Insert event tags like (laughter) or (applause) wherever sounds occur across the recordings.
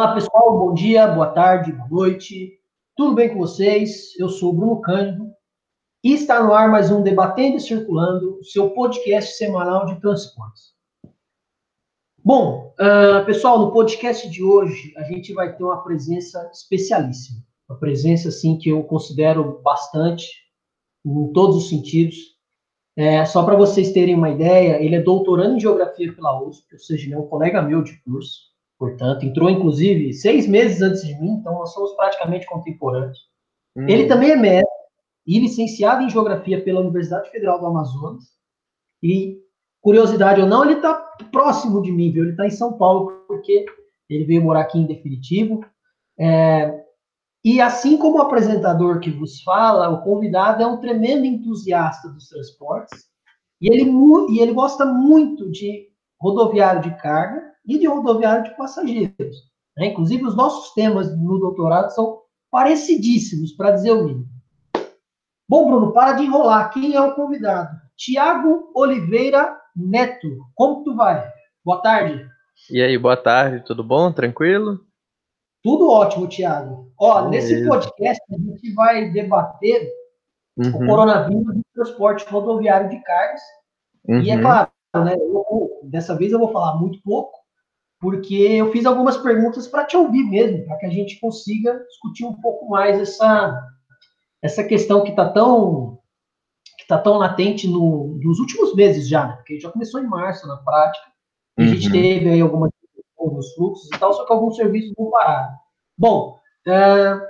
Olá, pessoal, bom dia, boa tarde, boa noite. Tudo bem com vocês? Eu sou o Bruno Cândido e está no ar mais um Debatendo e Circulando, o seu podcast semanal de transportes. Bom, uh, pessoal, no podcast de hoje a gente vai ter uma presença especialíssima. Uma presença, assim, que eu considero bastante, em todos os sentidos. É, só para vocês terem uma ideia, ele é doutorando em Geografia pela USP, ou seja, ele é um colega meu de curso. Portanto, entrou inclusive seis meses antes de mim, então nós somos praticamente contemporâneos. Hum. Ele também é mestre e licenciado em Geografia pela Universidade Federal do Amazonas. E, curiosidade ou não, ele está próximo de mim, viu? Ele está em São Paulo, porque ele veio morar aqui em definitivo. É, e assim como o apresentador que vos fala, o convidado é um tremendo entusiasta dos transportes. E ele, e ele gosta muito de rodoviário de carga e de rodoviário de passageiros. Né? Inclusive, os nossos temas no doutorado são parecidíssimos, para dizer o mínimo. Bom, Bruno, para de enrolar. Quem é o convidado? Tiago Oliveira Neto. Como tu vai? Boa tarde. E aí, boa tarde, tudo bom? Tranquilo? Tudo ótimo, Tiago. Ó, nesse podcast a gente vai debater uhum. o coronavírus no transporte rodoviário de cargas. Uhum. E é uhum. claro, né, eu, dessa vez eu vou falar muito pouco, porque eu fiz algumas perguntas para te ouvir mesmo, para que a gente consiga discutir um pouco mais essa, essa questão que está tão que tá tão latente no, nos últimos meses já, né? porque já começou em março na prática, a gente uhum. teve aí algumas nos fluxos e tal, só que alguns serviços vão parar. Bom, uh,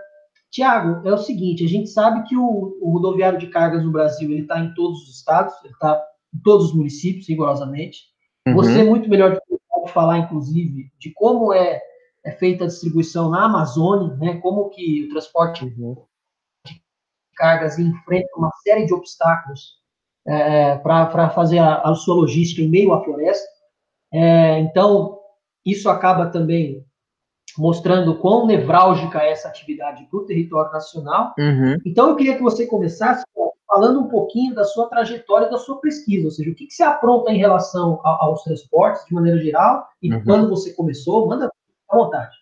Tiago, é o seguinte, a gente sabe que o, o rodoviário de cargas no Brasil ele está em todos os estados, ele está em todos os municípios, rigorosamente. Uhum. Você é muito melhor do pode falar, inclusive, de como é, é feita a distribuição na Amazônia, né? Como que o transporte uhum. de cargas enfrenta uma série de obstáculos é, para fazer a, a, sua logística em meio à floresta. É, então, isso acaba também mostrando quão nevrálgica é essa atividade para o território nacional. Uhum. Então, eu queria que você começasse falando um pouquinho da sua trajetória, da sua pesquisa, ou seja, o que, que você apronta em relação a, aos transportes, de maneira geral, e uhum. quando você começou, manda à vontade.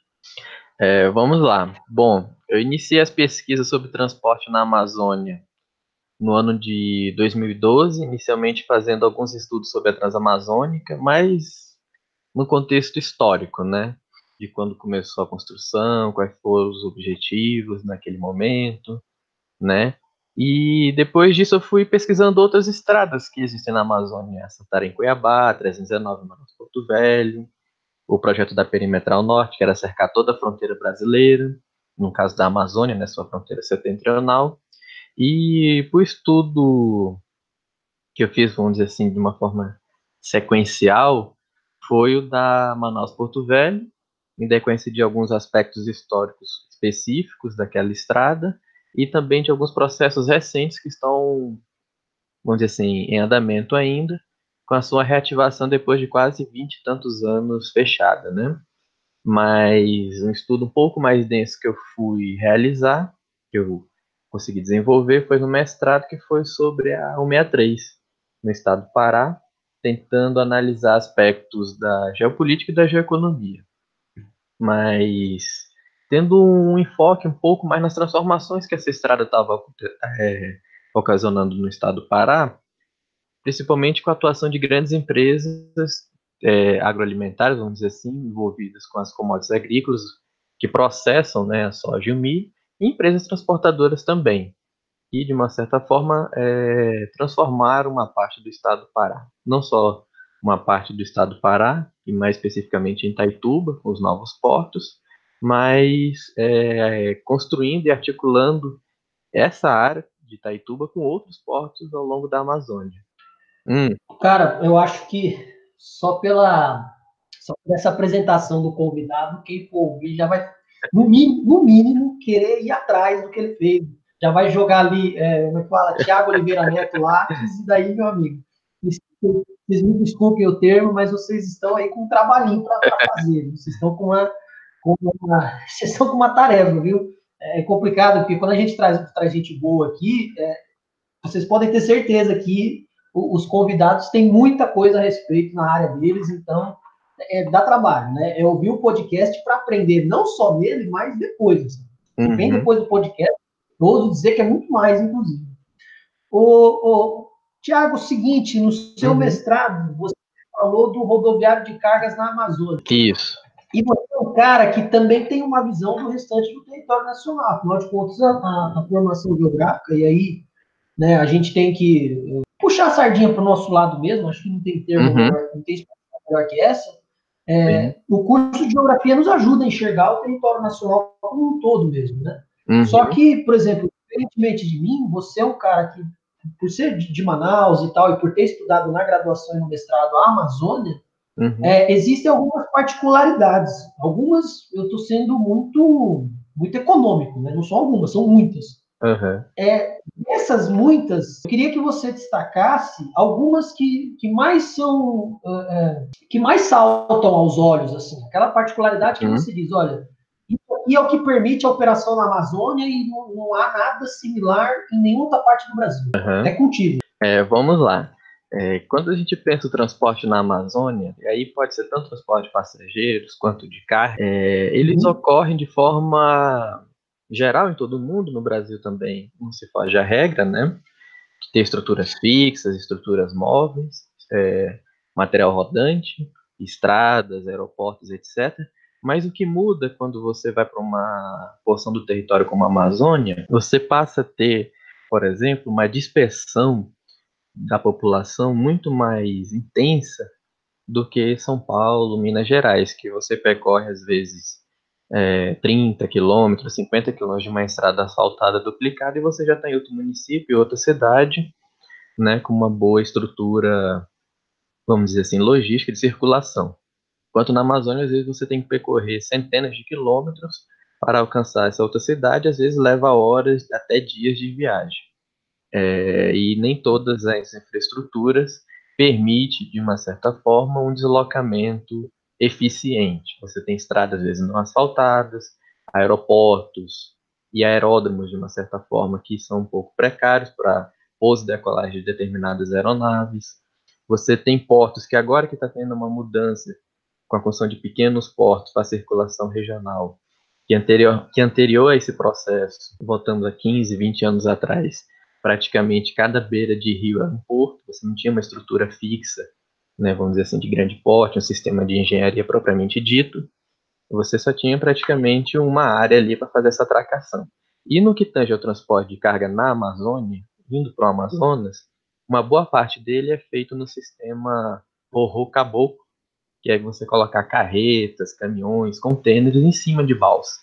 É, vamos lá. Bom, eu iniciei as pesquisas sobre transporte na Amazônia no ano de 2012, inicialmente fazendo alguns estudos sobre a Transamazônica, mas no contexto histórico, né? De quando começou a construção, quais foram os objetivos naquele momento, né? E depois disso eu fui pesquisando outras estradas que existem na Amazônia, Santarém Cuiabá, 319 Manaus Porto Velho, o projeto da Perimetral Norte, que era cercar toda a fronteira brasileira, no caso da Amazônia, né, sua fronteira setentrional. E o estudo que eu fiz, vamos dizer assim, de uma forma sequencial, foi o da Manaus Porto Velho, em decorrência de alguns aspectos históricos específicos daquela estrada, e também de alguns processos recentes que estão, vamos dizer assim, em andamento ainda, com a sua reativação depois de quase 20 e tantos anos fechada, né? Mas um estudo um pouco mais denso que eu fui realizar, que eu consegui desenvolver, foi no mestrado, que foi sobre a 163, no estado do Pará, tentando analisar aspectos da geopolítica e da geoeconomia. Mas tendo um enfoque um pouco mais nas transformações que essa estrada estava é, ocasionando no estado do Pará, principalmente com a atuação de grandes empresas é, agroalimentares, vamos dizer assim, envolvidas com as commodities agrícolas, que processam né, a soja e o milho, e empresas transportadoras também, e de uma certa forma é, transformaram uma parte do estado do Pará, não só uma parte do estado do Pará, e mais especificamente em Taituba, com os novos portos, mas é, construindo e articulando essa área de Itaituba com outros portos ao longo da Amazônia. Hum. Cara, eu acho que só pela só por essa apresentação do convidado, quem for ouvir já vai, no mínimo, no mínimo, querer ir atrás do que ele fez. Já vai jogar ali, é, como é que fala, Tiago Oliveira Neto lá, e daí, meu amigo, vocês me desculpem o termo, mas vocês estão aí com um trabalhinho para fazer. Vocês estão com uma com uma, vocês estão com uma tarefa, viu? É complicado, porque quando a gente traz, traz gente boa aqui, é, vocês podem ter certeza que os convidados têm muita coisa a respeito na área deles, então é, dá trabalho, né? É ouvir o podcast para aprender não só nele, mas depois. Assim. Uhum. Bem depois do podcast, ouso dizer que é muito mais, inclusive. O, o Tiago, o seguinte, no seu uhum. mestrado, você falou do rodoviário de cargas na Amazônia. Isso. E você é um cara que também tem uma visão do restante do território nacional. Afinal de contas, a, a, a formação geográfica, e aí né, a gente tem que puxar a sardinha para o nosso lado mesmo, acho que não tem termo uhum. melhor, não tem melhor que essa. É, o curso de geografia nos ajuda a enxergar o território nacional como um todo mesmo, né? Uhum. Só que, por exemplo, diferentemente de mim, você é um cara que, por ser de Manaus e tal, e por ter estudado na graduação e no mestrado a Amazônia, uhum. é, existem algumas particularidades. Algumas eu estou sendo muito, muito econômico, né? Não são algumas, são muitas. Uhum. É, essas muitas, eu queria que você destacasse algumas que, que mais são, uh, que mais saltam aos olhos, assim, aquela particularidade que uhum. você diz, olha, isso aqui é o que permite a operação na Amazônia e não, não há nada similar em nenhuma outra parte do Brasil. Uhum. É contigo. É, vamos lá. É, quando a gente pensa o transporte na Amazônia, e aí pode ser tanto transporte de passageiros quanto de carga, é, eles uhum. ocorrem de forma geral em todo mundo, no Brasil também não se foge a regra, né? Que tem estruturas fixas, estruturas móveis, é, material rodante, estradas, aeroportos, etc. Mas o que muda quando você vai para uma porção do território como a Amazônia, você passa a ter, por exemplo, uma dispersão da população muito mais intensa do que São Paulo, Minas Gerais, que você percorre às vezes é, 30 quilômetros, 50 quilômetros de uma estrada asfaltada duplicada e você já está em outro município, outra cidade, né, com uma boa estrutura, vamos dizer assim, logística de circulação. Enquanto na Amazônia, às vezes você tem que percorrer centenas de quilômetros para alcançar essa outra cidade, às vezes leva horas, até dias de viagem. É, e nem todas as infraestruturas permite, de uma certa forma, um deslocamento eficiente. Você tem estradas, às vezes, não asfaltadas, aeroportos e aeródromos, de uma certa forma, que são um pouco precários para pouso e decolagem de determinadas aeronaves. Você tem portos que agora que está tendo uma mudança com a construção de pequenos portos para circulação regional, que anterior, que anterior a esse processo, voltamos a 15, 20 anos atrás, praticamente cada beira de rio era um porto, você não tinha uma estrutura fixa né, vamos dizer assim, de grande porte, um sistema de engenharia propriamente dito, você só tinha praticamente uma área ali para fazer essa atracação. E no que tange ao transporte de carga na Amazônia, indo para o Amazonas, uma boa parte dele é feito no sistema Rorô Caboclo, que é você colocar carretas, caminhões, contêineres em cima de balsa.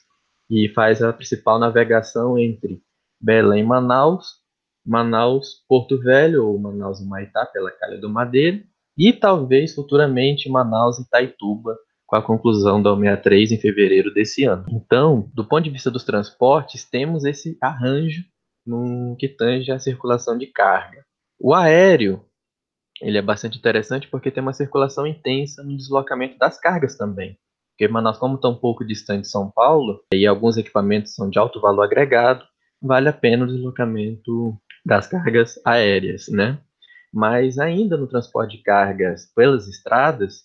E faz a principal navegação entre Belém e Manaus, Manaus Porto Velho ou Manaus Maitá pela Calha do Madeira, e talvez futuramente Manaus Itaituba com a conclusão da 63 em fevereiro desse ano. Então, do ponto de vista dos transportes, temos esse arranjo no que tange a circulação de carga. O aéreo, ele é bastante interessante porque tem uma circulação intensa no deslocamento das cargas também. Porque Manaus, como está um pouco distante de São Paulo, e alguns equipamentos são de alto valor agregado, vale a pena o deslocamento das cargas aéreas, né? Mas ainda no transporte de cargas pelas estradas,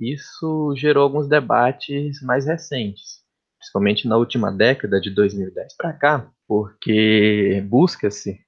isso gerou alguns debates mais recentes, principalmente na última década de 2010 para cá, porque busca-se,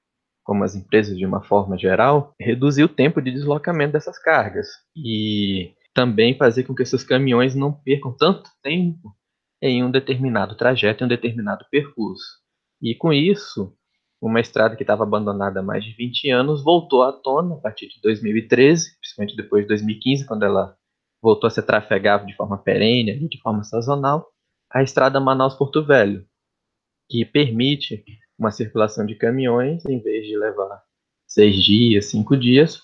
como as empresas de uma forma geral, reduzir o tempo de deslocamento dessas cargas e também fazer com que esses caminhões não percam tanto tempo em um determinado trajeto, em um determinado percurso. E com isso, uma estrada que estava abandonada há mais de 20 anos voltou à tona a partir de 2013, principalmente depois de 2015, quando ela voltou a ser trafegável de forma perene, de forma sazonal, a estrada Manaus-Porto Velho, que permite uma circulação de caminhões, em vez de levar seis dias, cinco dias,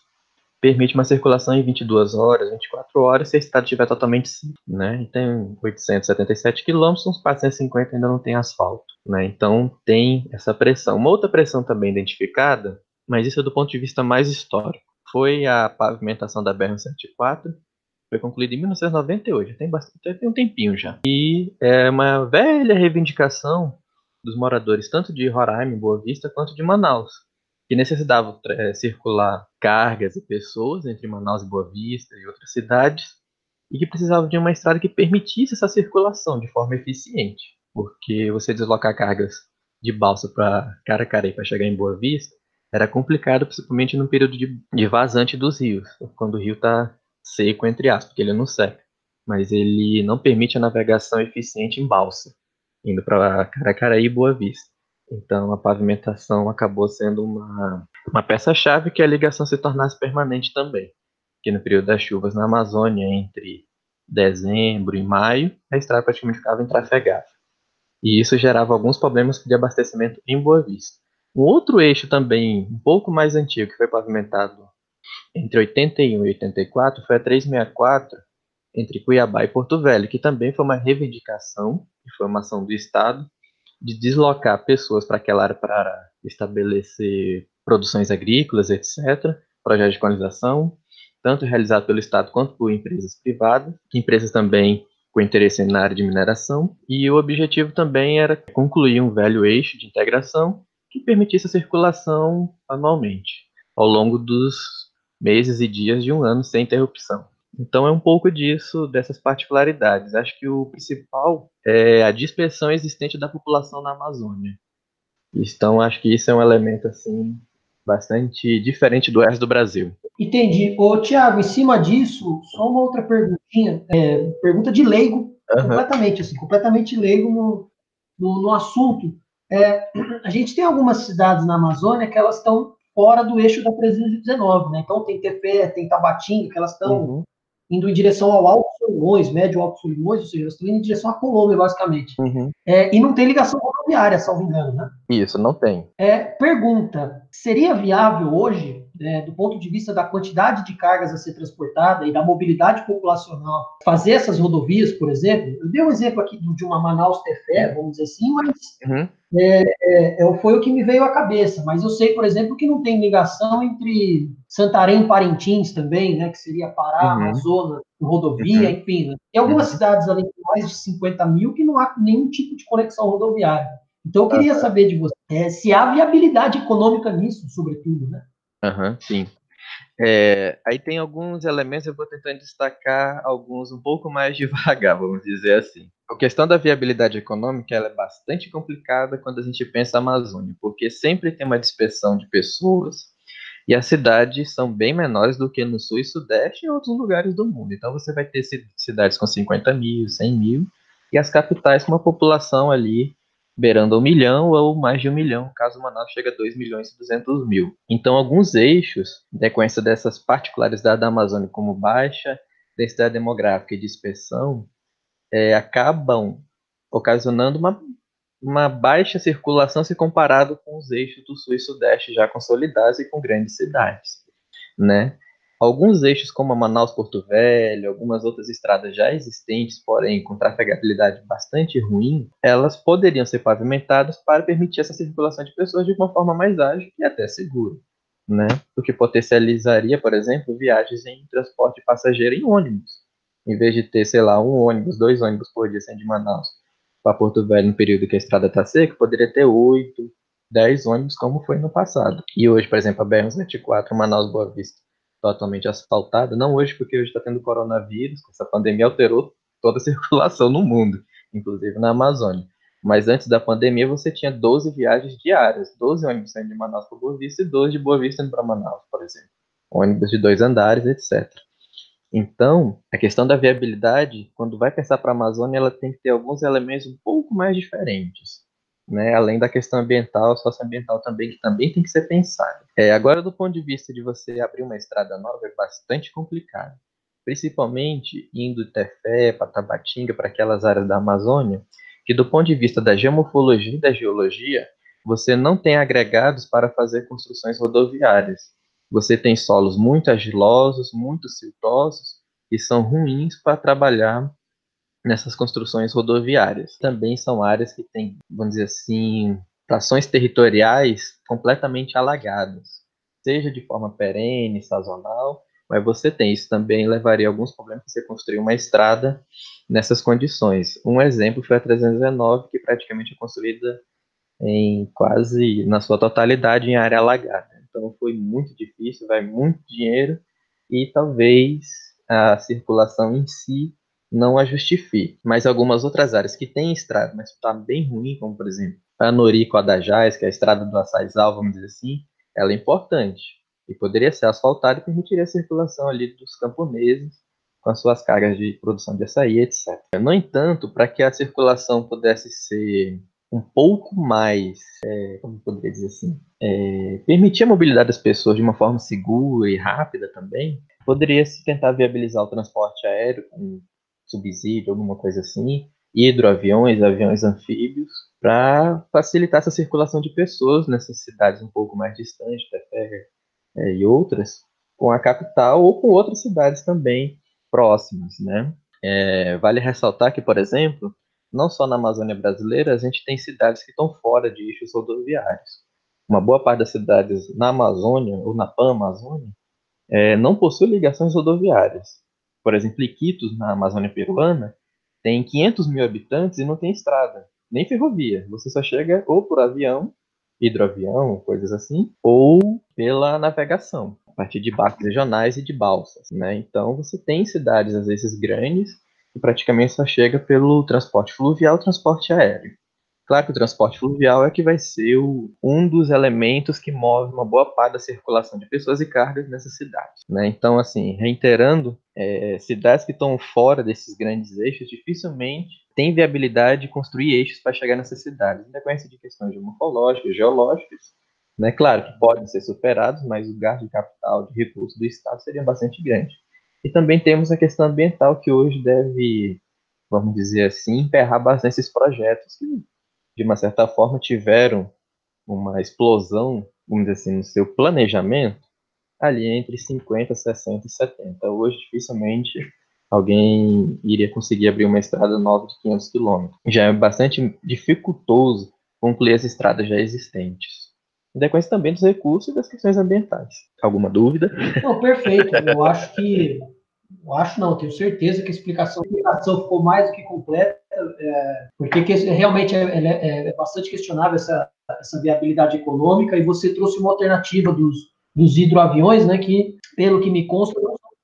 permite uma circulação em 22 horas, 24 horas, se a estrada estiver totalmente sim, né? Tem 877 quilômetros, uns 450 ainda não tem asfalto, né? Então tem essa pressão. Uma outra pressão também identificada, mas isso é do ponto de vista mais histórico, foi a pavimentação da BR-174, foi concluída em 1998, tem, bastante, tem um tempinho já. E é uma velha reivindicação dos moradores, tanto de Roraima, Boa Vista, quanto de Manaus, que necessitavam é, circular cargas e pessoas entre Manaus e Boa Vista e outras cidades, e que precisava de uma estrada que permitisse essa circulação de forma eficiente, porque você deslocar cargas de balsa para Caracareí para chegar em Boa Vista era complicado, principalmente no período de, de vazante dos rios, quando o rio está seco, entre aspas, porque ele não seca, mas ele não permite a navegação eficiente em balsa, indo para Caracareí e Boa Vista. Então a pavimentação acabou sendo uma, uma peça-chave que a ligação se tornasse permanente também que no período das chuvas na Amazônia, entre dezembro e maio, a estrada praticamente ficava intrafegável. E isso gerava alguns problemas de abastecimento em Boa Vista. Um outro eixo também, um pouco mais antigo, que foi pavimentado entre 81 e 84, foi a 364, entre Cuiabá e Porto Velho, que também foi uma reivindicação, e foi uma ação do Estado, de deslocar pessoas para aquela área para estabelecer produções agrícolas, etc., projetos de colonização, tanto realizado pelo Estado quanto por empresas privadas, empresas também com interesse na área de mineração, e o objetivo também era concluir um velho eixo de integração que permitisse a circulação anualmente, ao longo dos meses e dias de um ano sem interrupção. Então é um pouco disso, dessas particularidades. Acho que o principal é a dispersão existente da população na Amazônia. Então acho que isso é um elemento assim bastante diferente do resto do Brasil. Entendi. Ô, Tiago, em cima disso, só uma outra perguntinha, é, pergunta de leigo, uhum. completamente, assim, completamente leigo no, no, no assunto. É, a gente tem algumas cidades na Amazônia que elas estão fora do eixo da 319, né? Então tem Tefé, tem Tabatinga, que elas estão uhum indo em direção ao Alto Solimões, médio Alto Solimões, ou seja, elas estão indo em direção à Colômbia, basicamente. Uhum. É, e não tem ligação rodoviária, salvo engano, né? Isso, não tem. É, pergunta: seria viável hoje é, do ponto de vista da quantidade de cargas a ser transportada e da mobilidade populacional, fazer essas rodovias, por exemplo, eu dei um exemplo aqui de uma Manaus-Tefé, vamos dizer assim, mas uhum. é, é, é, foi o que me veio à cabeça. Mas eu sei, por exemplo, que não tem ligação entre Santarém e Parintins também, né, que seria Pará, uhum. Amazonas, rodovia, uhum. enfim. Né? Tem algumas uhum. cidades além de mais de 50 mil que não há nenhum tipo de conexão rodoviária. Então, eu queria saber de você é, se há viabilidade econômica nisso, sobretudo, né? Aham, sim. É, aí tem alguns elementos, eu vou tentando destacar alguns um pouco mais (laughs) devagar, vamos dizer assim. A questão da viabilidade econômica ela é bastante complicada quando a gente pensa a Amazônia, porque sempre tem uma dispersão de pessoas e as cidades são bem menores do que no sul e sudeste e outros lugares do mundo. Então você vai ter cidades com 50 mil, 100 mil e as capitais com uma população ali beirando um milhão ou mais de um milhão, caso Manaus chegue a 2 milhões e 200 mil. Então, alguns eixos, em decorrência dessas particularidades da Amazônia, como baixa densidade demográfica e dispersão, é, acabam ocasionando uma, uma baixa circulação se comparado com os eixos do sul e sudeste já consolidados e com grandes cidades, né? Alguns eixos, como a Manaus-Porto Velho, algumas outras estradas já existentes, porém com trafegabilidade bastante ruim, elas poderiam ser pavimentadas para permitir essa circulação de pessoas de uma forma mais ágil e até segura. Né? O que potencializaria, por exemplo, viagens em transporte de passageiro em ônibus. Em vez de ter, sei lá, um ônibus, dois ônibus por dia saindo de Manaus para Porto Velho no período que a estrada está seca, poderia ter oito, dez ônibus, como foi no passado. E hoje, por exemplo, a BR-174 Manaus-Boa Vista totalmente asfaltada, não hoje porque hoje está tendo coronavírus, essa pandemia alterou toda a (laughs) circulação no mundo, inclusive na Amazônia. Mas antes da pandemia você tinha 12 viagens diárias, 12 ônibus saindo de Manaus para Boa Vista e 12 de Boa Vista indo para Manaus, por exemplo. Ônibus de dois andares, etc. Então, a questão da viabilidade, quando vai pensar para a Amazônia, ela tem que ter alguns elementos um pouco mais diferentes né? Além da questão ambiental, socioambiental também, que também tem que ser pensado. É, agora, do ponto de vista de você abrir uma estrada nova, é bastante complicado. Principalmente indo de Tefé para Tabatinga, para aquelas áreas da Amazônia, que do ponto de vista da geomorfologia e da geologia, você não tem agregados para fazer construções rodoviárias. Você tem solos muito argilosos, muito siltosos, e são ruins para trabalhar nessas construções rodoviárias. Também são áreas que têm, vamos dizer assim, trações territoriais completamente alagadas, seja de forma perene, sazonal, mas você tem isso também levaria a alguns problemas se você construir uma estrada nessas condições. Um exemplo foi a 319, que praticamente é construída em quase na sua totalidade em área alagada. Então foi muito difícil, vai muito dinheiro e talvez a circulação em si não a justifique. Mas algumas outras áreas que têm estrada, mas está bem ruim, como por exemplo a Norico Adajás, que é a estrada do Açaizal, vamos dizer assim, ela é importante. E poderia ser asfaltada e permitiria a circulação ali dos camponeses com as suas cargas de produção de açaí, etc. No entanto, para que a circulação pudesse ser um pouco mais, é, como poderia dizer assim, é, permitir a mobilidade das pessoas de uma forma segura e rápida também, poderia se tentar viabilizar o transporte aéreo com subsídio, alguma coisa assim, hidroaviões, aviões anfíbios, para facilitar essa circulação de pessoas nessas cidades um pouco mais distantes, Tefé é, e outras, com a capital ou com outras cidades também próximas, né? É, vale ressaltar que, por exemplo, não só na Amazônia brasileira, a gente tem cidades que estão fora de eixos rodoviários. Uma boa parte das cidades na Amazônia, ou na Pan-Amazônia, é, não possui ligações rodoviárias. Por exemplo, Iquitos, na Amazônia peruana, tem 500 mil habitantes e não tem estrada, nem ferrovia. Você só chega ou por avião, hidroavião, coisas assim, ou pela navegação a partir de barcos regionais e de balsas, né? Então você tem cidades às vezes grandes que praticamente só chega pelo transporte fluvial, transporte aéreo. Claro que o transporte fluvial é que vai ser o, um dos elementos que move uma boa parte da circulação de pessoas e cargas nessas cidades. Né? Então, assim, reiterando, é, cidades que estão fora desses grandes eixos dificilmente têm viabilidade de construir eixos para chegar nessas cidades, independente de questões morfológicas, geológicas, né? Claro que podem ser superados, mas o gasto de capital, de recursos do Estado seria bastante grande. E também temos a questão ambiental, que hoje deve, vamos dizer assim, emperrar bastante esses projetos, que, de uma certa forma, tiveram uma explosão, vamos dizer assim, no seu planejamento, ali entre 50, 60 e 70. Hoje, dificilmente alguém iria conseguir abrir uma estrada nova de 500 quilômetros. Já é bastante dificultoso concluir as estradas já existentes em decorrência também dos recursos e das questões ambientais. Alguma dúvida? Não, perfeito. Eu acho que. Eu acho não, tenho certeza que a explicação, a explicação ficou mais do que completa, porque que, realmente é, é, é, bastante questionável essa, essa viabilidade econômica, e você trouxe uma alternativa dos, dos hidroaviões, né, que, pelo que me consta,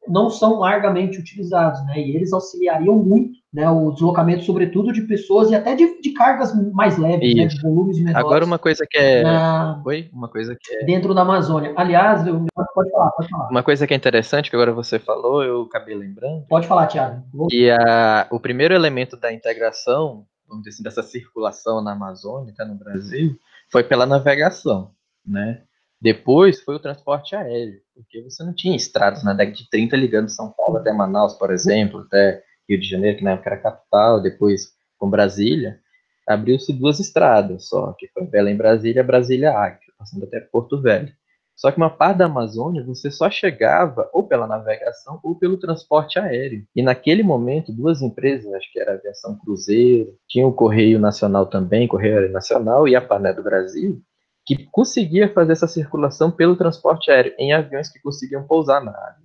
não, são largamente utilizados, né, e eles auxiliariam muito né, o deslocamento, sobretudo, de pessoas e até de, de cargas mais leves, né, de volumes menores. Agora, uma coisa que é. Na... Oi? Uma coisa que é. Dentro da Amazônia. Aliás, eu... pode falar, pode falar. Uma coisa que é interessante, que agora você falou, eu acabei lembrando. Pode falar, Thiago. Vou... E a... o primeiro elemento da integração, vamos dizer assim, dessa circulação na Amazônia, tá, no Brasil, foi pela navegação, né? Depois foi o transporte aéreo, porque você não tinha estradas na década de 30 ligando São Paulo até Manaus, por exemplo, até Rio de Janeiro, que na época era capital, depois com Brasília, abriu-se duas estradas só, que foi Belém-Brasília, Brasília-Acre, passando até Porto Velho. Só que uma parte da Amazônia você só chegava ou pela navegação ou pelo transporte aéreo. E naquele momento, duas empresas, acho que era a Aviação Cruzeiro, tinha o Correio Nacional também, Correio Nacional e a Pané do Brasil, que conseguia fazer essa circulação pelo transporte aéreo em aviões que conseguiam pousar na área.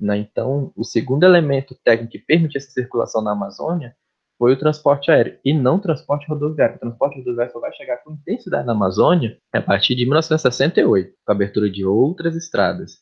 Né? Então, o segundo elemento técnico que permitia essa circulação na Amazônia foi o transporte aéreo e não o transporte rodoviário. O transporte rodoviário só vai chegar com intensidade na Amazônia a partir de 1968, com a abertura de outras estradas.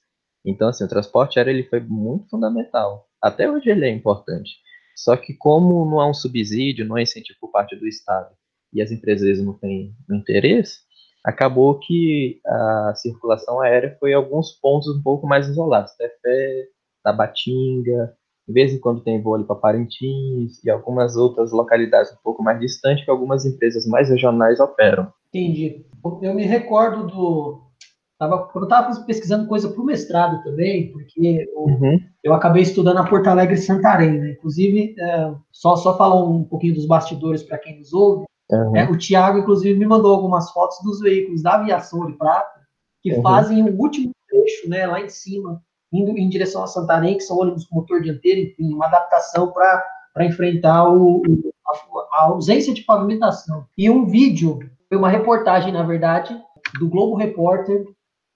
Então, assim, o transporte aéreo ele foi muito fundamental. Até hoje ele é importante. Só que como não há um subsídio, não há incentivo por parte do Estado e as empresas não têm interesse, acabou que a circulação aérea foi em alguns pontos um pouco mais isolados. Até Tabatinga, de vez em quando tem voo ali para Parintins e algumas outras localidades um pouco mais distantes que algumas empresas mais regionais operam. Entendi. Eu me recordo do. Tava, quando eu estava pesquisando coisa para o mestrado também, porque eu, uhum. eu, acabei estudando a Porto Alegre e Santarém, né? Inclusive, é, só, só falar um pouquinho dos bastidores para quem nos ouve. Uhum. É, o Tiago, inclusive, me mandou algumas fotos dos veículos da aviação de prata que uhum. fazem o último trecho, né, lá em cima, indo em direção a Santarém, que são ônibus com motor dianteiro, enfim, uma adaptação para enfrentar o, a, a, ausência de pavimentação. E um vídeo, foi uma reportagem, na verdade, do Globo Repórter,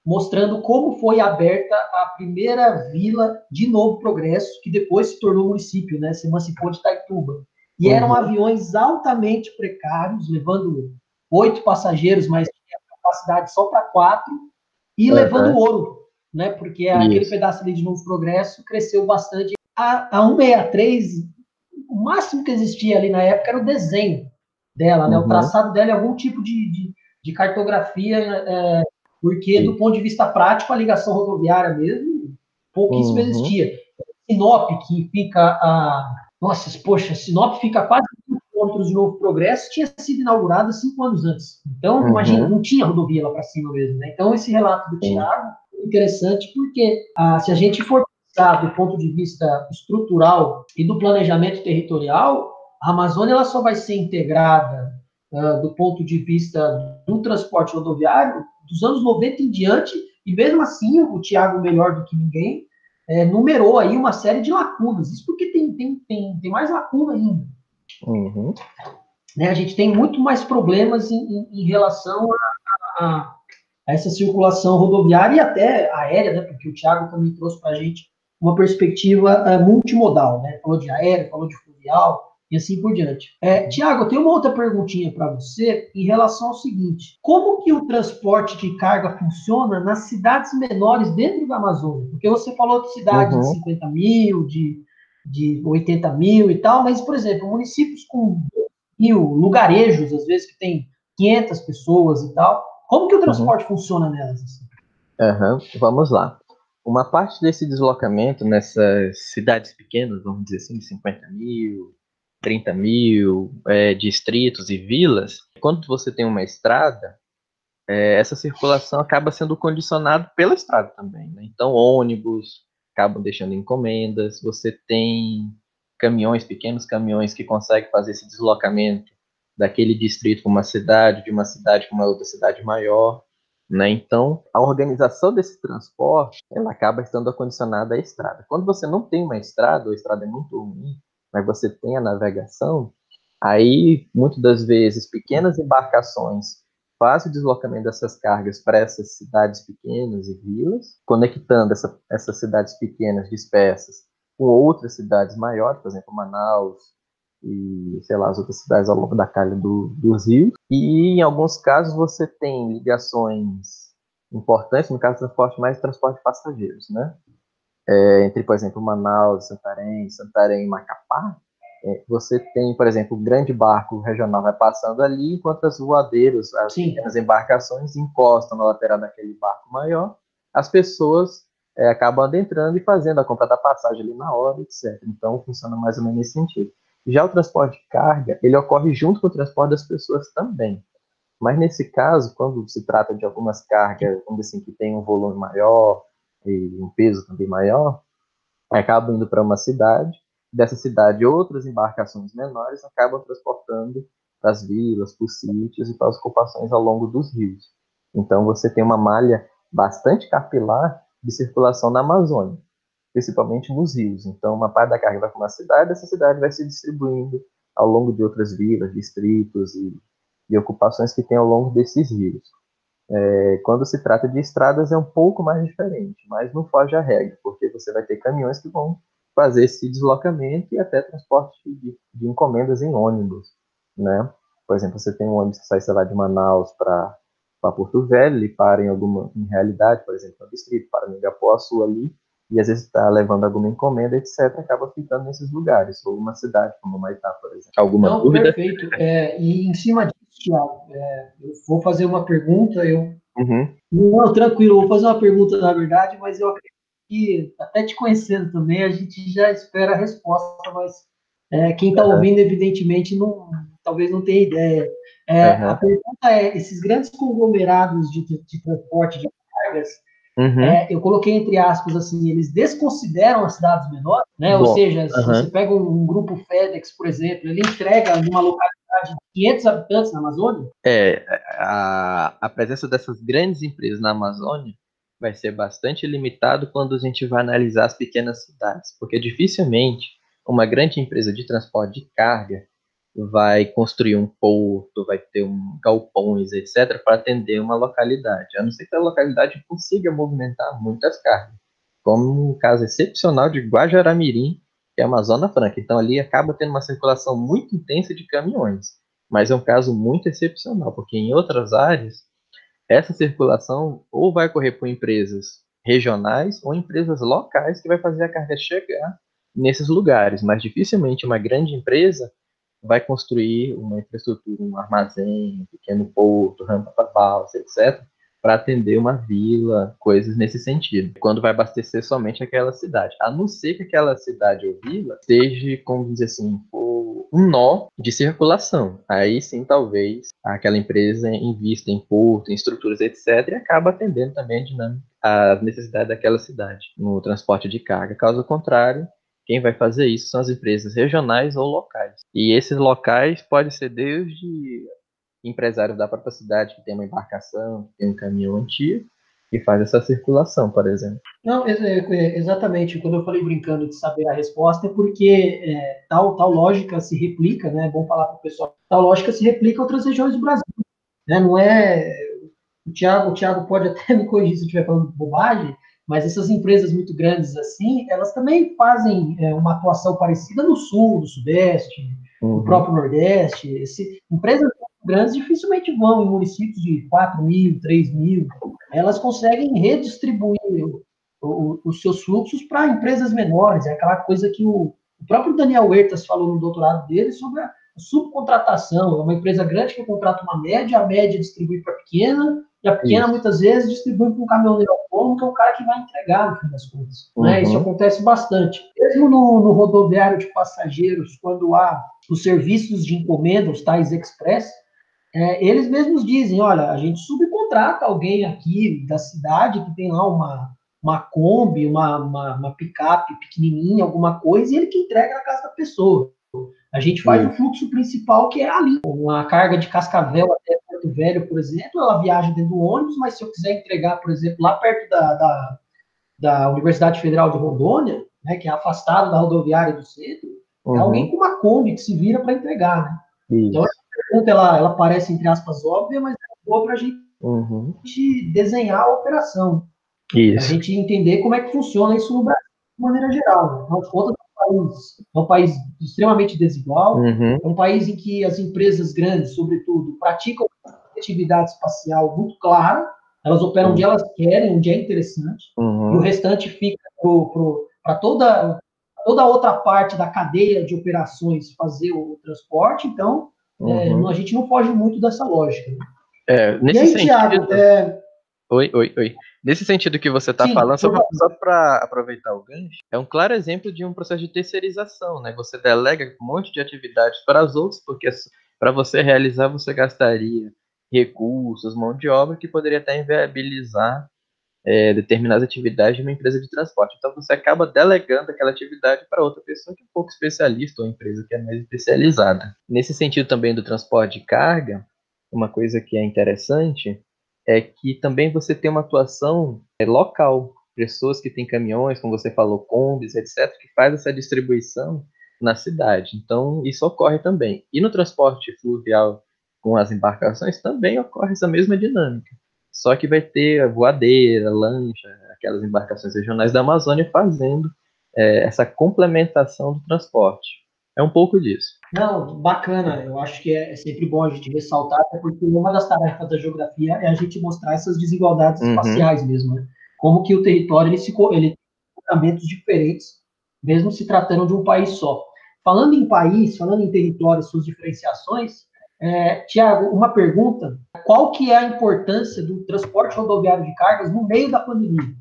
mostrando como foi aberta a primeira vila de Novo Progresso, que depois se tornou município, né, se emancipou de Itaituba. E uhum. eram aviões altamente precários, levando oito passageiros, mas tinha capacidade só para quatro, e uhum. levando ouro né? Porque Isso. aquele pedaço ali de Novo Progresso cresceu bastante a, a 163, o máximo que existia ali na época era o desenho dela, né? Uhum. O traçado dela é algum tipo de, de, de cartografia, é, porque Sim. do ponto de vista prático, a ligação rodoviária mesmo, pouquíssimo uhum. existia. Sinop, que fica a. Nossa, poxa, Sinop fica quase quilômetros de Novo Progresso, tinha sido inaugurada cinco anos antes. Então, uhum. imagina, não tinha rodovia lá para cima mesmo, né? Então, esse relato do Tiago é interessante porque ah, se a gente for pensar do ponto de vista estrutural e do planejamento territorial, a Amazônia ela só vai ser integrada uh, do ponto de vista do transporte rodoviário dos anos 90 em diante, e mesmo assim, o Tiago, melhor do que ninguém, é, numerou aí uma série de lacunas. Isso porque tem, tem, tem, tem mais lacuna ainda. Uhum. Né, a gente tem muito mais problemas em, em, em relação a, a, a, essa circulação rodoviária e até aérea, né, porque o Tiago também trouxe para a gente uma perspectiva uh, multimodal. Né, falou de aéreo, falou de fluvial, e assim por diante. É, Tiago, eu tenho uma outra perguntinha para você em relação ao seguinte: como que o transporte de carga funciona nas cidades menores dentro da Amazônia? Porque você falou de cidades uhum. de 50 mil, de, de 80 mil e tal, mas, por exemplo, municípios com mil, lugarejos, às vezes, que tem 500 pessoas e tal, como que o uhum. transporte uhum. funciona nelas? Uhum. Vamos lá. Uma parte desse deslocamento nessas cidades pequenas, vamos dizer assim, de 50 mil, 30 mil é, distritos e vilas, quando você tem uma estrada, é, essa circulação acaba sendo condicionada pela estrada também. Né? Então, ônibus acabam deixando encomendas, você tem caminhões, pequenos caminhões que conseguem fazer esse deslocamento daquele distrito para uma cidade, de uma cidade para uma outra cidade maior. Né? Então, a organização desse transporte ela acaba estando condicionada à estrada. Quando você não tem uma estrada, ou a estrada é muito ruim, mas você tem a navegação, aí muitas das vezes pequenas embarcações fazem o deslocamento dessas cargas para essas cidades pequenas e vilas, conectando essa, essas cidades pequenas dispersas com outras cidades maiores, por exemplo, Manaus e, sei lá, as outras cidades ao longo da calha do, dos rios. E em alguns casos você tem ligações importantes, no caso do transporte mais transporte de passageiros, né? É, entre, por exemplo, Manaus, Santarém, Santarém e Macapá, é, você tem, por exemplo, o grande barco regional vai passando ali, enquanto as voadeiras, as pequenas embarcações encostam na lateral daquele barco maior, as pessoas é, acabam adentrando e fazendo a compra da passagem ali na hora, etc. Então, funciona mais ou menos nesse sentido. Já o transporte de carga, ele ocorre junto com o transporte das pessoas também. Mas nesse caso, quando se trata de algumas cargas, vamos assim, que tem um volume maior, e um peso também maior, acabam indo para uma cidade. Dessa cidade, outras embarcações menores acabam transportando para as vilas, para os sítios e para as ocupações ao longo dos rios. Então, você tem uma malha bastante capilar de circulação na Amazônia, principalmente nos rios. Então, uma parte da carga vai para uma cidade, essa cidade vai se distribuindo ao longo de outras vilas, distritos e, e ocupações que tem ao longo desses rios. É, quando se trata de estradas é um pouco mais diferente, mas não foge à regra, porque você vai ter caminhões que vão fazer esse deslocamento e até transporte de, de encomendas em ônibus, né? Por exemplo, você tem um ônibus que sai, sei lá, de Manaus para Porto Velho, ele para em alguma em realidade, por exemplo, no distrito, para no Igapuaçu ali, e às vezes está levando alguma encomenda, etc., acaba ficando nesses lugares, ou uma cidade como Maitá, por exemplo. Alguma Não, dúvida? Perfeito. É, e em cima Tiago, é, eu vou fazer uma pergunta, eu... Uhum. Não, tranquilo, vou fazer uma pergunta, na verdade, mas eu acredito que, até te conhecendo também, a gente já espera a resposta, mas é, quem está uhum. ouvindo, evidentemente, não, talvez não tenha ideia. É, uhum. A pergunta é, esses grandes conglomerados de, de transporte de cargas, Uhum. É, eu coloquei entre aspas assim, eles desconsideram as cidades menores, né? Bom, Ou seja, se uhum. você pega um, um, grupo FedEx, por exemplo, ele entrega numa localidade de 500 habitantes na Amazônia? É, a, a presença dessas grandes empresas na Amazônia vai ser bastante limitado quando a gente vai analisar as pequenas cidades, porque dificilmente uma grande empresa de transporte de carga vai construir um porto, vai ter um galpões, etc., para atender uma localidade, a não ser que a localidade consiga movimentar muitas cargas, como um caso excepcional de Guajaramirim, que é a Amazônia Franca. Então ali acaba tendo uma circulação muito intensa de caminhões, mas é um caso muito excepcional, porque em outras áreas essa circulação ou vai correr por empresas regionais ou empresas locais que vai fazer a carga chegar nesses lugares, mas dificilmente uma grande empresa vai construir uma infraestrutura, um armazém, um pequeno porto, rampa para balsa, etc., para atender uma vila, coisas nesse sentido. Quando vai abastecer somente aquela cidade. A não ser que aquela cidade ou vila esteja, como dizer assim, um nó de circulação. Aí sim, talvez aquela empresa invista em porto, em estruturas, etc., e acaba atendendo também a dinâmica, a necessidade daquela cidade no transporte de carga. Caso contrário, quem vai fazer isso são as empresas regionais ou locais. E esses locais podem ser desde empresários da própria cidade que tem uma embarcação, que tem um caminhão antigo, que faz essa circulação, por exemplo. Não, exatamente. Quando eu falei brincando de saber a resposta, é porque é, tal, tal lógica se replica, né? É bom falar para o pessoal. Tal lógica se replica em outras regiões do Brasil. Né? Não é. O Thiago, o Thiago pode até (laughs) me corrigir se eu estiver falando bobagem, mas essas empresas muito grandes assim, elas também fazem é, uma atuação parecida no sul, no sudeste, uhum. no próprio nordeste. Esse, empresas grandes dificilmente vão em municípios de 4 mil, 3 mil. Elas conseguem redistribuir o, os seus fluxos para empresas menores. É aquela coisa que o, o próprio Daniel Huertas falou no doutorado dele sobre a subcontratação. É uma empresa grande que contrata uma média, a média distribui para a pequena, e a pequena, Isso. muitas vezes, distribui para um caminhoneiro autônomo, que é o cara que vai entregar, no fim das contas. Uhum. Né? Isso acontece bastante. Mesmo no, no, rodoviário de passageiros, quando há os serviços de encomenda, os tais express, é, eles mesmos dizem, olha, a gente subcontrata alguém aqui da cidade que tem lá uma, uma Kombi, uma, uma, uma picape pequenininha, alguma coisa, e ele que entrega na casa da pessoa. A gente faz Sim. o fluxo principal, que é ali. Uma carga de Cascavel até Porto Velho, por exemplo, ela viaja dentro do ônibus, mas se eu quiser entregar, por exemplo, lá perto da, da, da Universidade Federal de Rondônia, né, que é afastado da rodoviária do centro, é uhum. é alguém com uma Kombi que se vira para entregar. Né? Então, pergunta ela, ela parece, entre aspas, óbvia, mas é boa para a gente uhum. desenhar a operação. Isso. A gente entender como é que funciona isso no Brasil de maneira geral. Né? Afinal de contas, país, é um país extremamente desigual, uhum. é um país em que as empresas grandes, sobretudo, praticam atividade espacial muito clara, elas operam uhum. onde elas querem, onde é interessante, uhum. e o restante fica para toda, toda a outra parte da cadeia de operações fazer o transporte, então é, uhum. a gente não foge muito dessa lógica. Né? É, nesse e aí, sentido... Thiago, é, Oi, oi, oi. Nesse sentido que você está falando, só para aproveitar o gancho, é um claro exemplo de um processo de terceirização, né? Você delega um monte de atividades para os outros, porque para você realizar você gastaria recursos, mão de obra que poderia até inviabilizar é, determinadas atividades de uma empresa de transporte. Então você acaba delegando aquela atividade para outra pessoa que é um pouco especialista ou empresa que é mais especializada. Nesse sentido também do transporte de carga, uma coisa que é interessante é que também você tem uma atuação é, local, pessoas que têm caminhões, como você falou, combis, etc., que faz essa distribuição na cidade. Então, isso ocorre também. E no transporte fluvial com as embarcações também ocorre essa mesma dinâmica. Só que vai ter voadeira, lancha, aquelas embarcações regionais da Amazônia fazendo é, essa complementação do transporte. É um pouco disso. Não, bacana. Eu acho que é, é sempre bom a gente ressaltar, até porque uma das tarefas da geografia é a gente mostrar essas desigualdades uhum. espaciais mesmo, né? Como que o território ele, se, ele tem comportamentos diferentes, mesmo se tratando de um país só. Falando em país, falando em território, suas diferenciações, é, Tiago, uma pergunta: qual que é a importância do transporte rodoviário de cargas no meio da pandemia?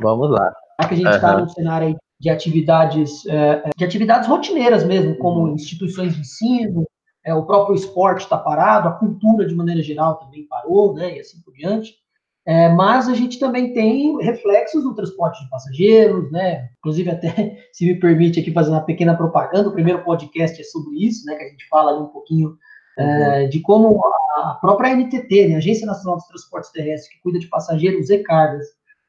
Vamos lá. Já que a gente está uhum. num cenário de atividades, é, é, de atividades rotineiras mesmo, como instituições de ensino, é, o próprio esporte está parado, a cultura de maneira geral também parou, né, e assim por diante. É, mas a gente também tem reflexos no transporte de passageiros, né? Inclusive, até (laughs) se me permite aqui fazer uma pequena propaganda, o primeiro podcast é sobre isso, né? Que a gente fala ali um pouquinho é, uhum. de como a própria NTT, né, Agência Nacional dos Transportes Terrestres, que cuida de passageiros e cargas,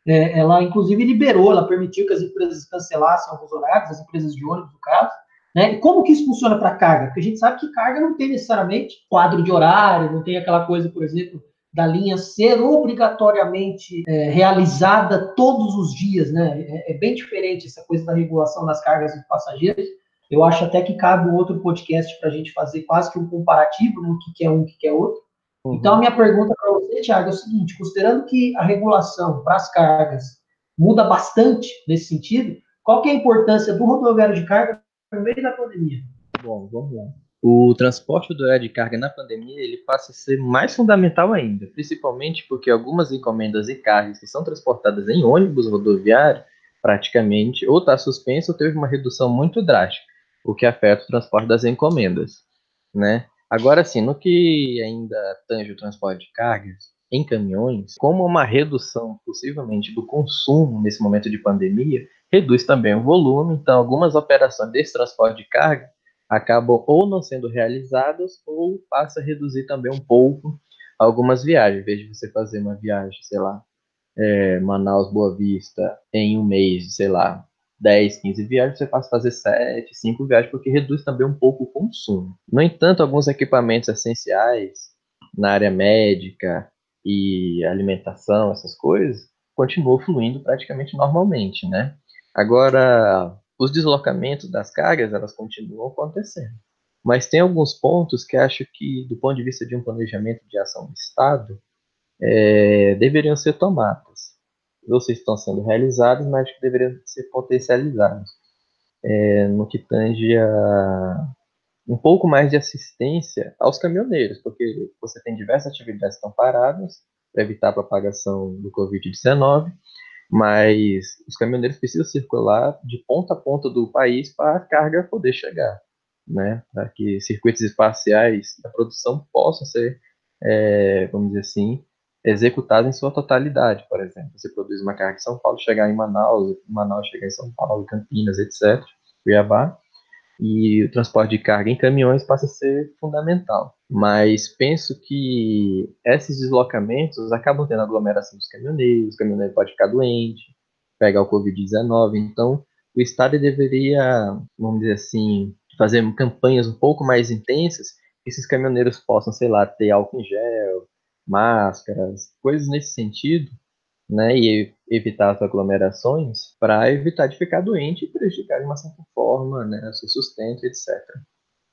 é, ela inclusive liberou, ela permitiu que as empresas cancelassem alguns horários, as empresas de ônibus, no caso. Né? Como que isso funciona para carga? Porque a gente sabe que carga não tem necessariamente quadro de horário, não tem aquela coisa, por exemplo, da linha ser obrigatoriamente é, realizada todos os dias, né? É, é, bem diferente essa coisa da regulação das cargas de passageiros. Eu acho até que cabe um outro podcast para a gente fazer quase que um comparativo, né? O que, que é um, o que, que é outro. Uhum. Então, a minha pergunta para você, Tiago, é o seguinte: considerando que a regulação para as cargas muda bastante nesse sentido, qual que é a importância do rodoviário de carga no meio da pandemia? Bom, vamos lá. O transporte rodoviário de carga na pandemia ele passa a ser mais fundamental ainda, principalmente porque algumas encomendas e cargas que são transportadas em ônibus rodoviário praticamente ou está suspenso ou teve uma redução muito drástica, o que afeta o transporte das encomendas, né? Agora sim, no que ainda tange o transporte de cargas em caminhões, como uma redução possivelmente do consumo nesse momento de pandemia, reduz também o volume, então algumas operações desse transporte de carga acabam ou não sendo realizadas ou passa a reduzir também um pouco algumas viagens, em vez de você fazer uma viagem, sei lá, é, Manaus Boa Vista em um mês, sei lá, 10, 15 viagens, você passa a fazer 7, 5 viagens, porque reduz também um pouco o consumo. No entanto, alguns equipamentos essenciais na área médica e alimentação, essas coisas, continuam fluindo praticamente normalmente, né? Agora, os deslocamentos das cargas, elas continuam acontecendo. Mas tem alguns pontos que acho que, do ponto de vista de um planejamento de ação do Estado, é, deveriam ser tomadas. Se estão sendo realizadas, mas que deveriam ser potencializadas. É, no que tange a um pouco mais de assistência aos caminhoneiros, porque você tem diversas atividades que estão paradas para evitar a propagação do Covid-19, mas os caminhoneiros precisam circular de ponta a ponta do país para a carga poder chegar, né? Para que circuitos espaciais da produção possam ser, é, vamos dizer assim, executados em sua totalidade, por exemplo. Você produz uma carga em São Paulo, chegar em Manaus, Manaus chegar em São Paulo, Campinas, etc., Cuiabá, e o transporte de carga em caminhões passa a ser fundamental. Mas penso que esses deslocamentos acabam tendo aglomeração dos caminhoneiros, o caminhoneiro pode ficar doente, pegar o Covid-19, então o Estado deveria, vamos dizer assim, fazer campanhas um pouco mais intensas, que esses caminhoneiros possam, sei lá, ter álcool em gel, máscaras, coisas nesse sentido, né, e evitar as aglomerações para evitar de ficar doente e prejudicar de uma certa forma, né, seu sustento, etc.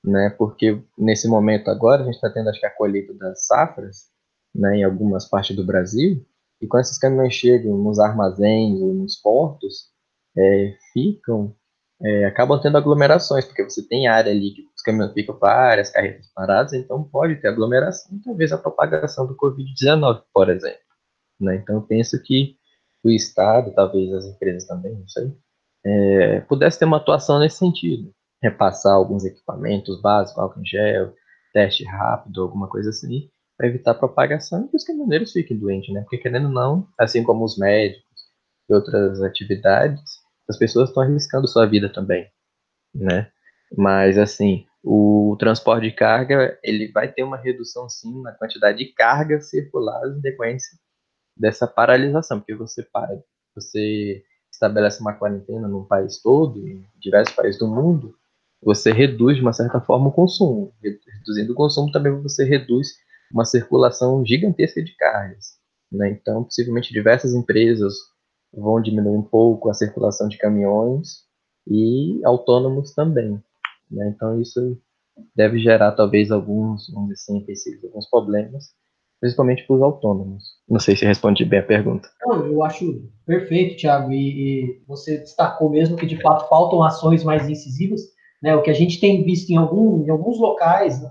Né, porque nesse momento agora a gente está tendo acho que a colheita das safras, né, em algumas partes do Brasil, e quando esses caminhões chegam nos armazéns ou nos portos, é, ficam, é, acabam tendo aglomerações, porque você tem área ali que os caminhões ficam para as carretas paradas, então pode ter aglomeração, talvez a propagação do Covid-19, por exemplo. Né? Então, eu penso que o Estado, talvez as empresas também, não sei, é, pudesse ter uma atuação nesse sentido. Repassar alguns equipamentos básicos, álcool em gel, teste rápido, alguma coisa assim, para evitar a propagação e que os caminhoneiros fiquem doentes, né? Porque, querendo ou não, assim como os médicos e outras atividades, as pessoas estão arriscando sua vida também, né? Mas, assim, o transporte de carga, ele vai ter uma redução, sim, na quantidade de cargas circuladas em decorrência dessa paralisação, porque você para, você estabelece uma quarentena num país todo, em diversos países do mundo, você reduz de uma certa forma o consumo. Reduzindo o consumo também você reduz uma circulação gigantesca de cargas. Né? Então, possivelmente diversas empresas vão diminuir um pouco a circulação de caminhões e autônomos também. Né? Então, isso deve gerar talvez alguns, vamos dizer assim, alguns problemas, principalmente para os autônomos. Não sei se respondi bem a pergunta. Não, eu acho perfeito, Thiago, e, e, você destacou mesmo que de fato faltam ações mais incisivas. Né? O que a gente tem visto em, algum, em alguns locais, é,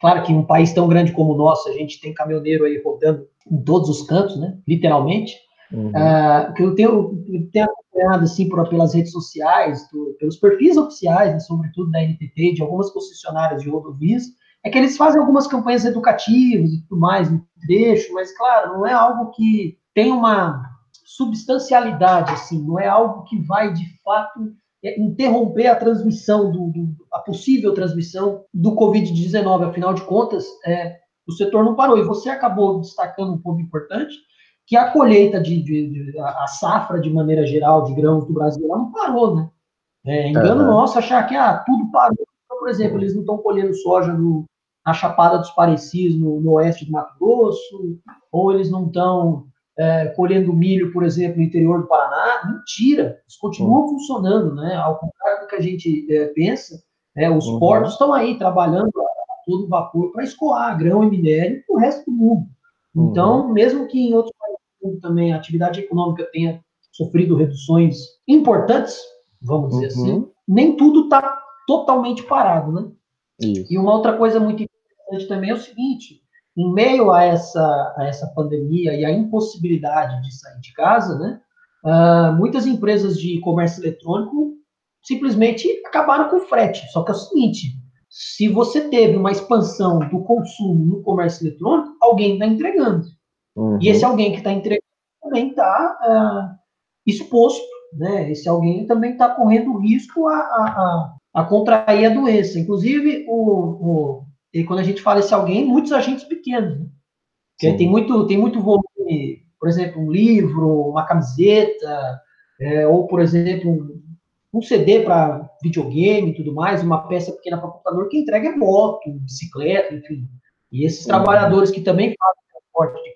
claro que em um país tão grande como o nosso, a gente tem caminhoneiro aí rodando em todos os cantos, né? literalmente. Uhum. Uh, que eu tenho, eu tenho acompanhado assim por, pelas redes sociais, pelos perfis oficiais, né, sobretudo da NTT, de algumas concessionárias de rodovias, é que eles fazem algumas campanhas educativas e tudo mais no trecho, mas, claro, não é algo que tem uma substancialidade, assim, não é algo que vai, de fato, é, interromper a transmissão, do, do a possível transmissão do Covid-19. Afinal de contas, é, o setor não parou. E você acabou destacando um ponto importante, que a colheita de, de, de a safra de maneira geral de grãos do Brasil não parou, né? É, engano uhum. nosso achar que ah, tudo parou por exemplo, eles não estão colhendo soja no, na Chapada dos Parecis, no, no, oeste do Mato Grosso, ou eles não estão é, colhendo milho, por exemplo, no interior do Paraná. Mentira, eles continuam uhum. funcionando, né? Ao contrário do que a gente é, pensa, é, os uhum. portos estão aí trabalhando a todo vapor para escoar grão e minério para o resto do mundo. Então, uhum. mesmo que em outros países também a atividade econômica tenha sofrido reduções importantes, vamos dizer assim, uhum. nem tudo está totalmente parado, né? Isso. E uma outra coisa muito importante também é o seguinte: em meio a essa, a essa pandemia e a impossibilidade de sair de casa, né? Uh, muitas empresas de comércio eletrônico simplesmente acabaram com o frete. Só que é o seguinte: se você teve uma expansão do consumo no comércio eletrônico, alguém está entregando. Uhum. E esse alguém que está entregando também está uh, ah, exposto, né? Esse alguém também está correndo risco a, a, a, contrair a doença. Inclusive, o, o, quando a gente fala esse alguém, muitos agentes pequenos, né? Porque tem muito, tem muito volume, por exemplo, um livro, uma camiseta, é, ou, por exemplo, um, um CD para videogame e tudo mais, uma peça pequena para computador, que entrega é moto, bicicleta, enfim. E esses uhum. trabalhadores que também fazem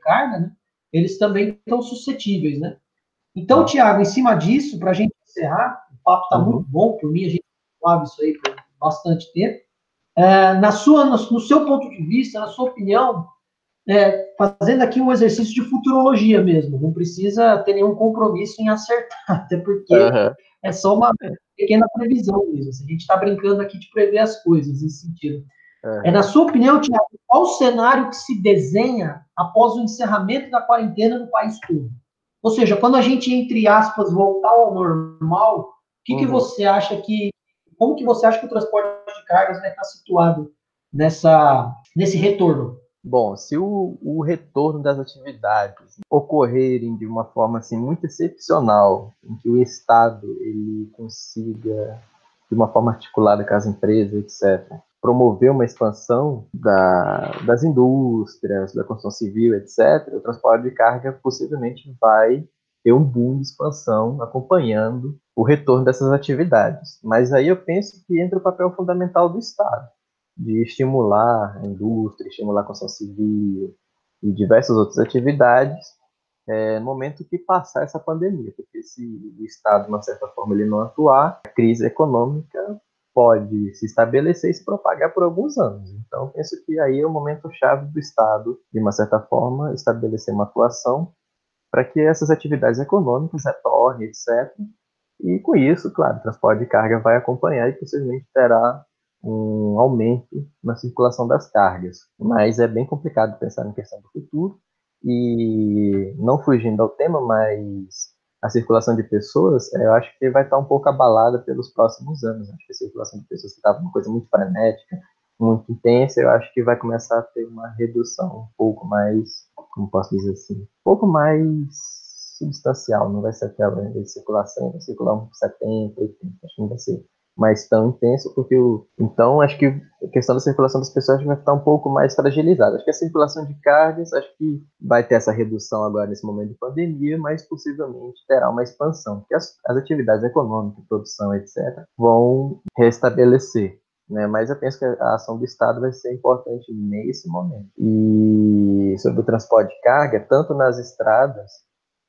carga, né, eles também estão suscetíveis, né? Então. Tiago, em cima disso, para a gente encerrar, o papo está uhum. muito bom, por mim a gente falava isso aí por bastante tempo. É, na sua, no, no, seu ponto de vista, na sua opinião, é, fazendo aqui um exercício de futurologia mesmo, não precisa ter nenhum compromisso em acertar, (laughs) até porque uhum. é só uma pequena previsão mesmo. A gente está brincando aqui de prever as coisas nesse sentido. É, na sua opinião, Tiago, qual o cenário que se desenha após o encerramento da quarentena no país todo? Ou seja, quando a gente, entre aspas, voltar ao normal, o que, uhum. que você acha que. Como que você acha que o transporte de cargas vai estar situado nessa, nesse retorno? Bom, se o, o, retorno das atividades ocorrerem de uma forma assim muito excepcional, em que o Estado ele consiga de uma forma articulada com as empresas, etc., promover uma expansão da, das indústrias, da construção civil, etc., o transporte de carga possivelmente vai ter um boom de expansão acompanhando o retorno dessas atividades. Mas aí eu penso que entra o papel fundamental do Estado, de estimular a indústria, estimular a construção civil e diversas outras atividades é, momento que passar essa pandemia, porque se o Estado, de uma certa forma, ele não atuar, a crise econômica pode se estabelecer e se propagar por alguns anos. Então, penso que aí é o momento chave do Estado, de uma certa forma, estabelecer uma atuação para que essas atividades econômicas retornem, etc. E com isso, claro, o transporte de carga vai acompanhar e possivelmente terá um aumento na circulação das cargas. Mas é bem complicado pensar em questão do futuro. E não fugindo ao tema, mas a circulação de pessoas, eu acho que vai estar um pouco abalada pelos próximos anos. Acho que a circulação de pessoas estava uma coisa muito frenética, muito intensa, eu acho que vai começar a ter uma redução um pouco mais, como posso dizer assim, um pouco mais substancial, não vai ser aquela de circulação, vai circular uns 70, 80, acho que não vai ser mais tão intenso, porque o, então acho que a questão da circulação das pessoas vai estar um pouco mais fragilizada. Acho que a circulação de cargas, acho que vai ter essa redução agora nesse momento de pandemia, mas possivelmente terá uma expansão, porque as, as atividades econômicas, produção, etc., vão restabelecer. Né? Mas eu penso que a ação do Estado vai ser importante nesse momento. E sobre o transporte de carga, tanto nas estradas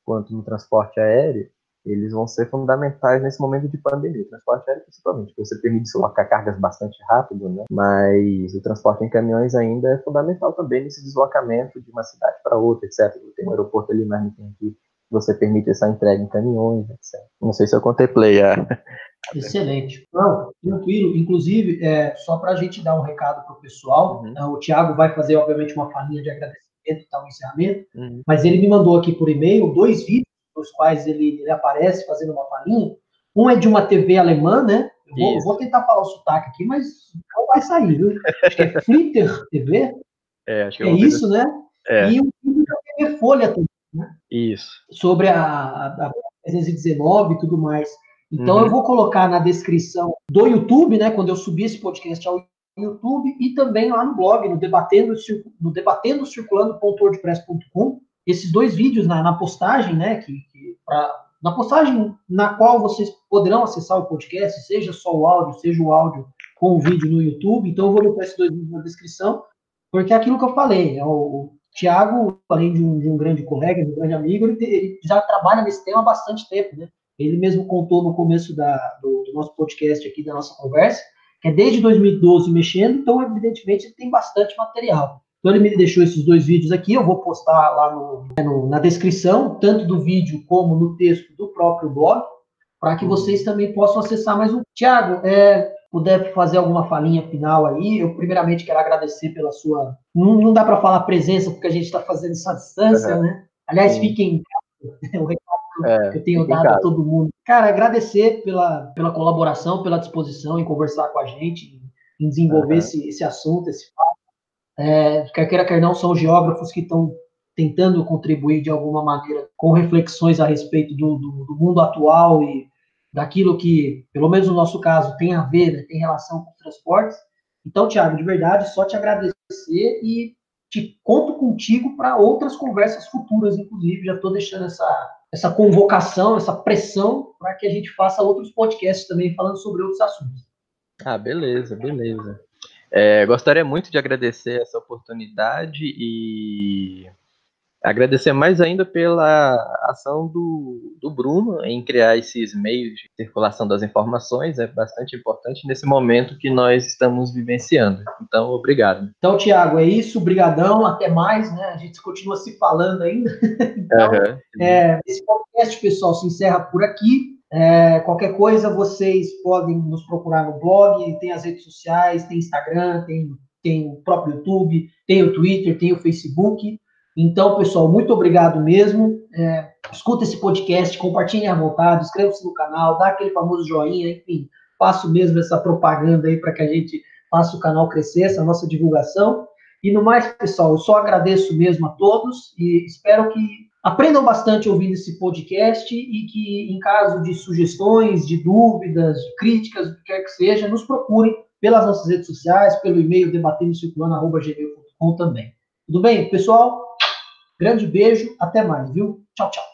quanto no transporte aéreo, eles vão ser fundamentais nesse momento de pandemia. O transporte aéreo, principalmente, porque você permite deslocar cargas bastante rápido, né? mas o transporte em caminhões ainda é fundamental também nesse deslocamento de uma cidade para outra, etc. Tem um aeroporto ali, mas não tem aqui. Você permite essa entrega em caminhões, etc. Não sei se eu contemplei a. (laughs) Excelente. Não, tranquilo. Inclusive, é, só para a gente dar um recado para o pessoal, uhum. Né, o Tiago vai fazer, obviamente, uma falinha de agradecimento e tal, um encerramento, uhum. mas ele me mandou aqui por e-mail dois vídeos nos quais ele, ele aparece fazendo uma palhinha. Um é de uma TV alemã, né? Eu vou, vou, tentar falar o sotaque aqui, mas não vai sair, viu? Acho que é Flitter TV. (laughs) É, acho que é, é isso, né? É. E um filme da TV Folha também, né? Isso. Sobre a, a, a 319 e tudo mais. Então uhum. eu vou colocar na descrição do YouTube, né? Quando eu subir esse podcast ao YouTube e também lá no blog, no debatendo, no debatendo circulando.wordpress.com, esses dois vídeos na, na postagem, né, que, que pra, na postagem na qual vocês poderão acessar o podcast, seja só o áudio, seja o áudio com o vídeo no YouTube. Então, eu vou botar esses dois vídeos na descrição, porque é aquilo que eu falei, é o, o Tiago, além de um, de um, grande colega, de um grande amigo, ele, ele, já trabalha nesse tema há bastante tempo, né? Ele mesmo contou no começo da, do, do nosso podcast aqui, da nossa conversa, que é desde 2012 mexendo, então, evidentemente, ele tem bastante material. Então ele me deixou esses dois vídeos aqui, eu vou postar lá no, no, na descrição, tanto do vídeo como no texto do próprio blog, para que vocês também possam acessar mais um. Tiago, é, puder fazer alguma falinha final aí, eu primeiramente quero agradecer pela sua. Não, não dá para falar presença, porque a gente está fazendo isso à distância, uhum. né? Aliás, fiquem o (laughs) recado é, que eu tenho dado a todo mundo. Cara, agradecer pela, pela colaboração, pela disposição em conversar com a gente, em desenvolver uhum. esse, esse assunto, esse fato. É, quer queira, quer não, são geógrafos que estão tentando contribuir de alguma maneira com reflexões a respeito do, do, do, mundo atual e daquilo que, pelo menos no nosso caso, tem a ver, né, tem relação com os transportes. Então, Tiago, de verdade, só te agradecer e te conto contigo para outras conversas futuras, inclusive. Já estou deixando essa, essa convocação, essa pressão para que a gente faça outros podcasts também falando sobre outros assuntos. Ah, beleza, beleza. É, gostaria muito de agradecer essa oportunidade e agradecer mais ainda pela ação do, do Bruno em criar esses meios de circulação das informações, é bastante importante nesse momento que nós estamos vivenciando. Então, obrigado. Então, Tiago, é isso, brigadão, até mais, né? A gente continua se falando ainda. (laughs) então, uhum. é, esse podcast, pessoal, se encerra por aqui. É, qualquer coisa, vocês podem nos procurar no blog, tem as redes sociais, tem Instagram, tem, tem o próprio YouTube, tem o Twitter, tem o Facebook. Então, pessoal, muito obrigado mesmo. É, escuta esse podcast, compartilhem à vontade, inscreva-se no canal, dá aquele famoso joinha, enfim, faço mesmo essa propaganda aí para que a gente faça o canal crescer, essa nossa divulgação. E no mais, pessoal, eu só agradeço mesmo a todos e espero que Aprendam bastante ouvindo esse podcast e que, em caso de sugestões, de dúvidas, de críticas, o que quer que seja, nos procurem pelas nossas redes sociais, pelo e-mail debatendocirculando.gmail.com também. Tudo bem, pessoal? Grande beijo, até mais, viu? Tchau, tchau.